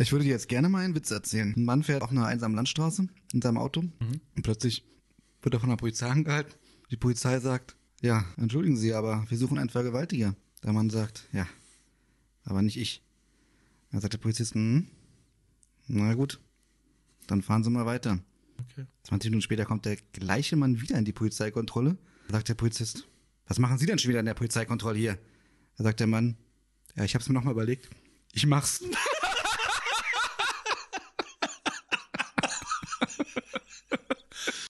Ich würde dir jetzt gerne mal einen Witz erzählen. Ein Mann fährt auf einer einsamen Landstraße in seinem Auto mhm. und plötzlich wird er von der Polizei angehalten. Die Polizei sagt, ja, entschuldigen Sie, aber wir suchen einen Vergewaltiger. Der Mann sagt, ja, aber nicht ich. Dann sagt der Polizist, hm, na gut, dann fahren Sie mal weiter. Okay. 20 Minuten später kommt der gleiche Mann wieder in die Polizeikontrolle. Da sagt der Polizist, was machen Sie denn schon wieder in der Polizeikontrolle hier? Da sagt der Mann, ja, ich hab's mir nochmal überlegt. Ich mach's.